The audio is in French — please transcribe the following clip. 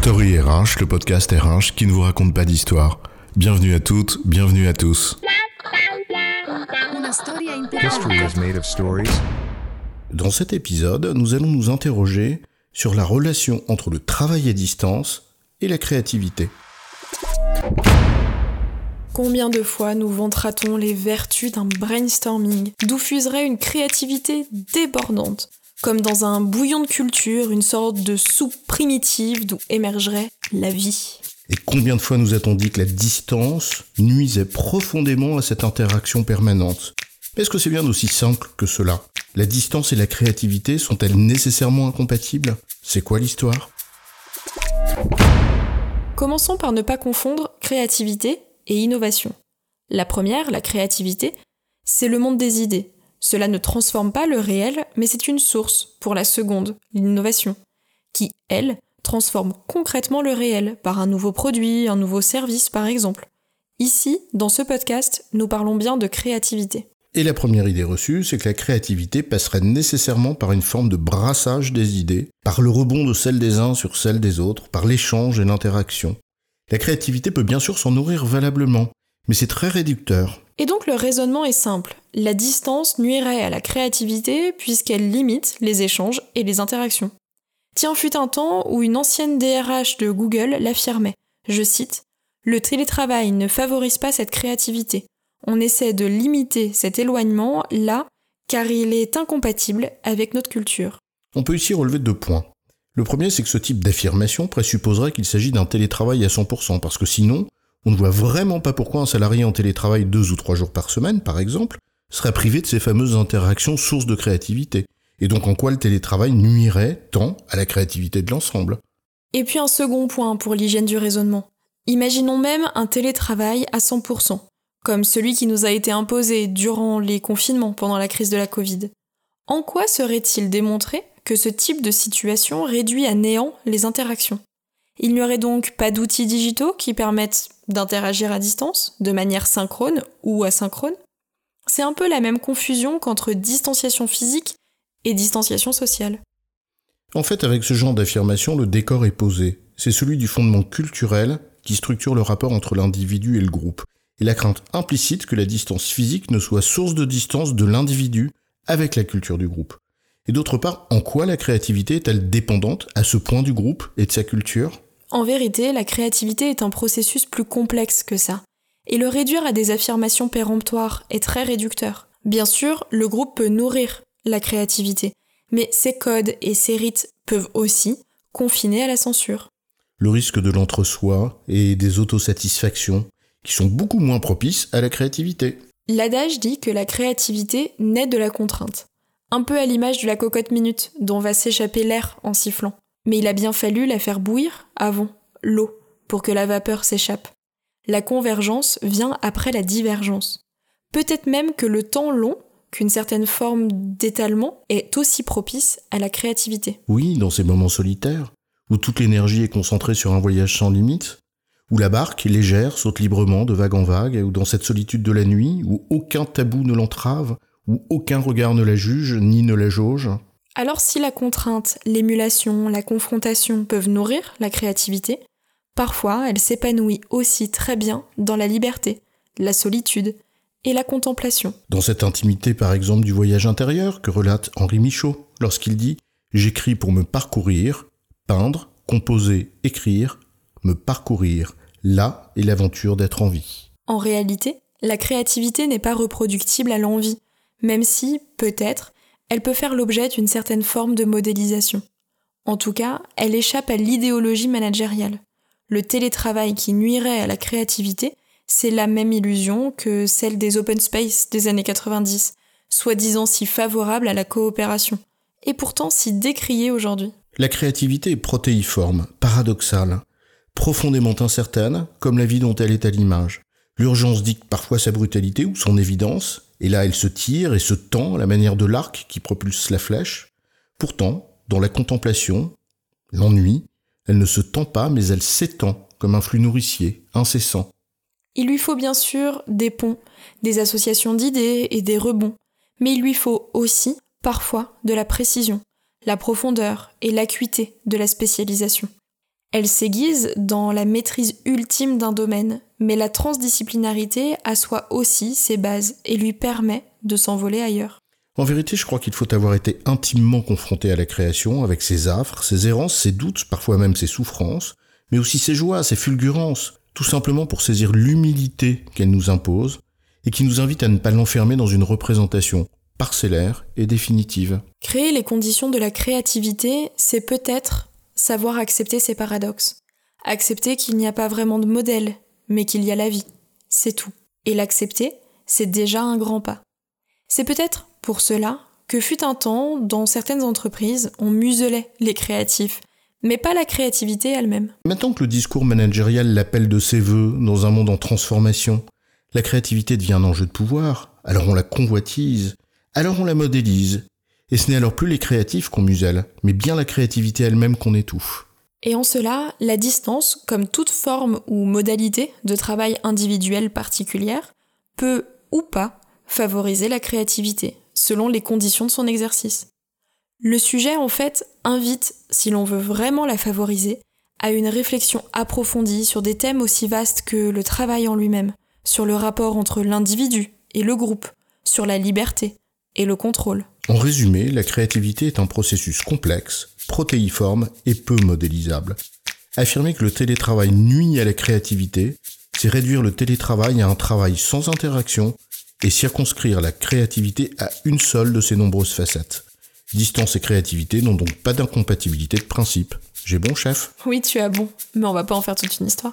Story RH, le podcast RH qui ne vous raconte pas d'histoire. Bienvenue à toutes, bienvenue à tous. History is made of stories. Dans cet épisode, nous allons nous interroger sur la relation entre le travail à distance et la créativité. Combien de fois nous vantera-t-on les vertus d'un brainstorming, d'où fuserait une créativité débordante, comme dans un bouillon de culture, une sorte de soupe primitive d'où émergerait la vie. Et combien de fois nous a-t-on dit que la distance nuisait profondément à cette interaction permanente? Est-ce que c'est bien aussi simple que cela? La distance et la créativité sont-elles nécessairement incompatibles? C'est quoi l'histoire? Commençons par ne pas confondre créativité et innovation. La première, la créativité, c'est le monde des idées. Cela ne transforme pas le réel, mais c'est une source pour la seconde, l'innovation, qui, elle, transforme concrètement le réel par un nouveau produit, un nouveau service par exemple. Ici, dans ce podcast, nous parlons bien de créativité. Et la première idée reçue, c'est que la créativité passerait nécessairement par une forme de brassage des idées, par le rebond de celles des uns sur celles des autres, par l'échange et l'interaction. La créativité peut bien sûr s'en nourrir valablement, mais c'est très réducteur. Et donc le raisonnement est simple. La distance nuirait à la créativité puisqu'elle limite les échanges et les interactions. Tiens, fut un temps où une ancienne DRH de Google l'affirmait. Je cite Le télétravail ne favorise pas cette créativité. On essaie de limiter cet éloignement là car il est incompatible avec notre culture. On peut ici relever deux points. Le premier, c'est que ce type d'affirmation présupposerait qu'il s'agit d'un télétravail à 100%, parce que sinon, on ne voit vraiment pas pourquoi un salarié en télétravail deux ou trois jours par semaine, par exemple, serait privé de ces fameuses interactions sources de créativité, et donc en quoi le télétravail nuirait tant à la créativité de l'ensemble? Et puis un second point pour l'hygiène du raisonnement. Imaginons même un télétravail à 100%, comme celui qui nous a été imposé durant les confinements pendant la crise de la Covid. En quoi serait-il démontré que ce type de situation réduit à néant les interactions? Il n'y aurait donc pas d'outils digitaux qui permettent d'interagir à distance, de manière synchrone ou asynchrone? C'est un peu la même confusion qu'entre distanciation physique et distanciation sociale. En fait, avec ce genre d'affirmation, le décor est posé. C'est celui du fondement culturel qui structure le rapport entre l'individu et le groupe, et la crainte implicite que la distance physique ne soit source de distance de l'individu avec la culture du groupe. Et d'autre part, en quoi la créativité est-elle dépendante à ce point du groupe et de sa culture? En vérité, la créativité est un processus plus complexe que ça. Et le réduire à des affirmations péremptoires est très réducteur. Bien sûr, le groupe peut nourrir la créativité, mais ses codes et ses rites peuvent aussi confiner à la censure. Le risque de l'entre-soi et des autosatisfactions, qui sont beaucoup moins propices à la créativité. L'adage dit que la créativité naît de la contrainte un peu à l'image de la cocotte minute dont va s'échapper l'air en sifflant. Mais il a bien fallu la faire bouillir avant, l'eau, pour que la vapeur s'échappe. La convergence vient après la divergence. Peut-être même que le temps long, qu'une certaine forme d'étalement, est aussi propice à la créativité. Oui, dans ces moments solitaires, où toute l'énergie est concentrée sur un voyage sans limite, où la barque, légère, saute librement de vague en vague, ou dans cette solitude de la nuit, où aucun tabou ne l'entrave, où aucun regard ne la juge ni ne la jauge Alors si la contrainte, l'émulation, la confrontation peuvent nourrir la créativité, parfois elle s'épanouit aussi très bien dans la liberté, la solitude et la contemplation. Dans cette intimité par exemple du voyage intérieur que relate Henri Michaud lorsqu'il dit ⁇ J'écris pour me parcourir, peindre, composer, écrire, me parcourir, là est l'aventure d'être en vie. ⁇ En réalité, la créativité n'est pas reproductible à l'envie, même si, peut-être, elle peut faire l'objet d'une certaine forme de modélisation. En tout cas, elle échappe à l'idéologie managériale. Le télétravail qui nuirait à la créativité, c'est la même illusion que celle des open space des années 90, soi-disant si favorable à la coopération, et pourtant si décriée aujourd'hui. La créativité est protéiforme, paradoxale, profondément incertaine, comme la vie dont elle est à l'image. L'urgence dicte parfois sa brutalité ou son évidence, et là elle se tire et se tend à la manière de l'arc qui propulse la flèche. Pourtant, dans la contemplation, l'ennui, elle ne se tend pas mais elle s'étend comme un flux nourricier, incessant. Il lui faut bien sûr des ponts, des associations d'idées et des rebonds, mais il lui faut aussi, parfois, de la précision, la profondeur et l'acuité de la spécialisation. Elle s'aiguise dans la maîtrise ultime d'un domaine, mais la transdisciplinarité assoit aussi ses bases et lui permet de s'envoler ailleurs. En vérité, je crois qu'il faut avoir été intimement confronté à la création, avec ses affres, ses errances, ses doutes, parfois même ses souffrances, mais aussi ses joies, ses fulgurances, tout simplement pour saisir l'humilité qu'elle nous impose, et qui nous invite à ne pas l'enfermer dans une représentation parcellaire et définitive. Créer les conditions de la créativité, c'est peut-être savoir accepter ses paradoxes. Accepter qu'il n'y a pas vraiment de modèle, mais qu'il y a la vie. C'est tout. Et l'accepter, c'est déjà un grand pas. C'est peut-être pour cela que fut un temps, dans certaines entreprises, on muselait les créatifs, mais pas la créativité elle-même. Maintenant que le discours managérial l'appelle de ses voeux dans un monde en transformation, la créativité devient un enjeu de pouvoir, alors on la convoitise, alors on la modélise, et ce n'est alors plus les créatifs qu'on muselle, mais bien la créativité elle-même qu'on étouffe. Et en cela, la distance, comme toute forme ou modalité de travail individuel particulière, peut ou pas favoriser la créativité, selon les conditions de son exercice. Le sujet, en fait, invite, si l'on veut vraiment la favoriser, à une réflexion approfondie sur des thèmes aussi vastes que le travail en lui-même, sur le rapport entre l'individu et le groupe, sur la liberté et le contrôle. En résumé, la créativité est un processus complexe, protéiforme et peu modélisable. Affirmer que le télétravail nuit à la créativité, c'est réduire le télétravail à un travail sans interaction et circonscrire la créativité à une seule de ses nombreuses facettes. Distance et créativité n'ont donc pas d'incompatibilité de principe. J'ai bon, chef? Oui, tu as bon, mais on va pas en faire toute une histoire.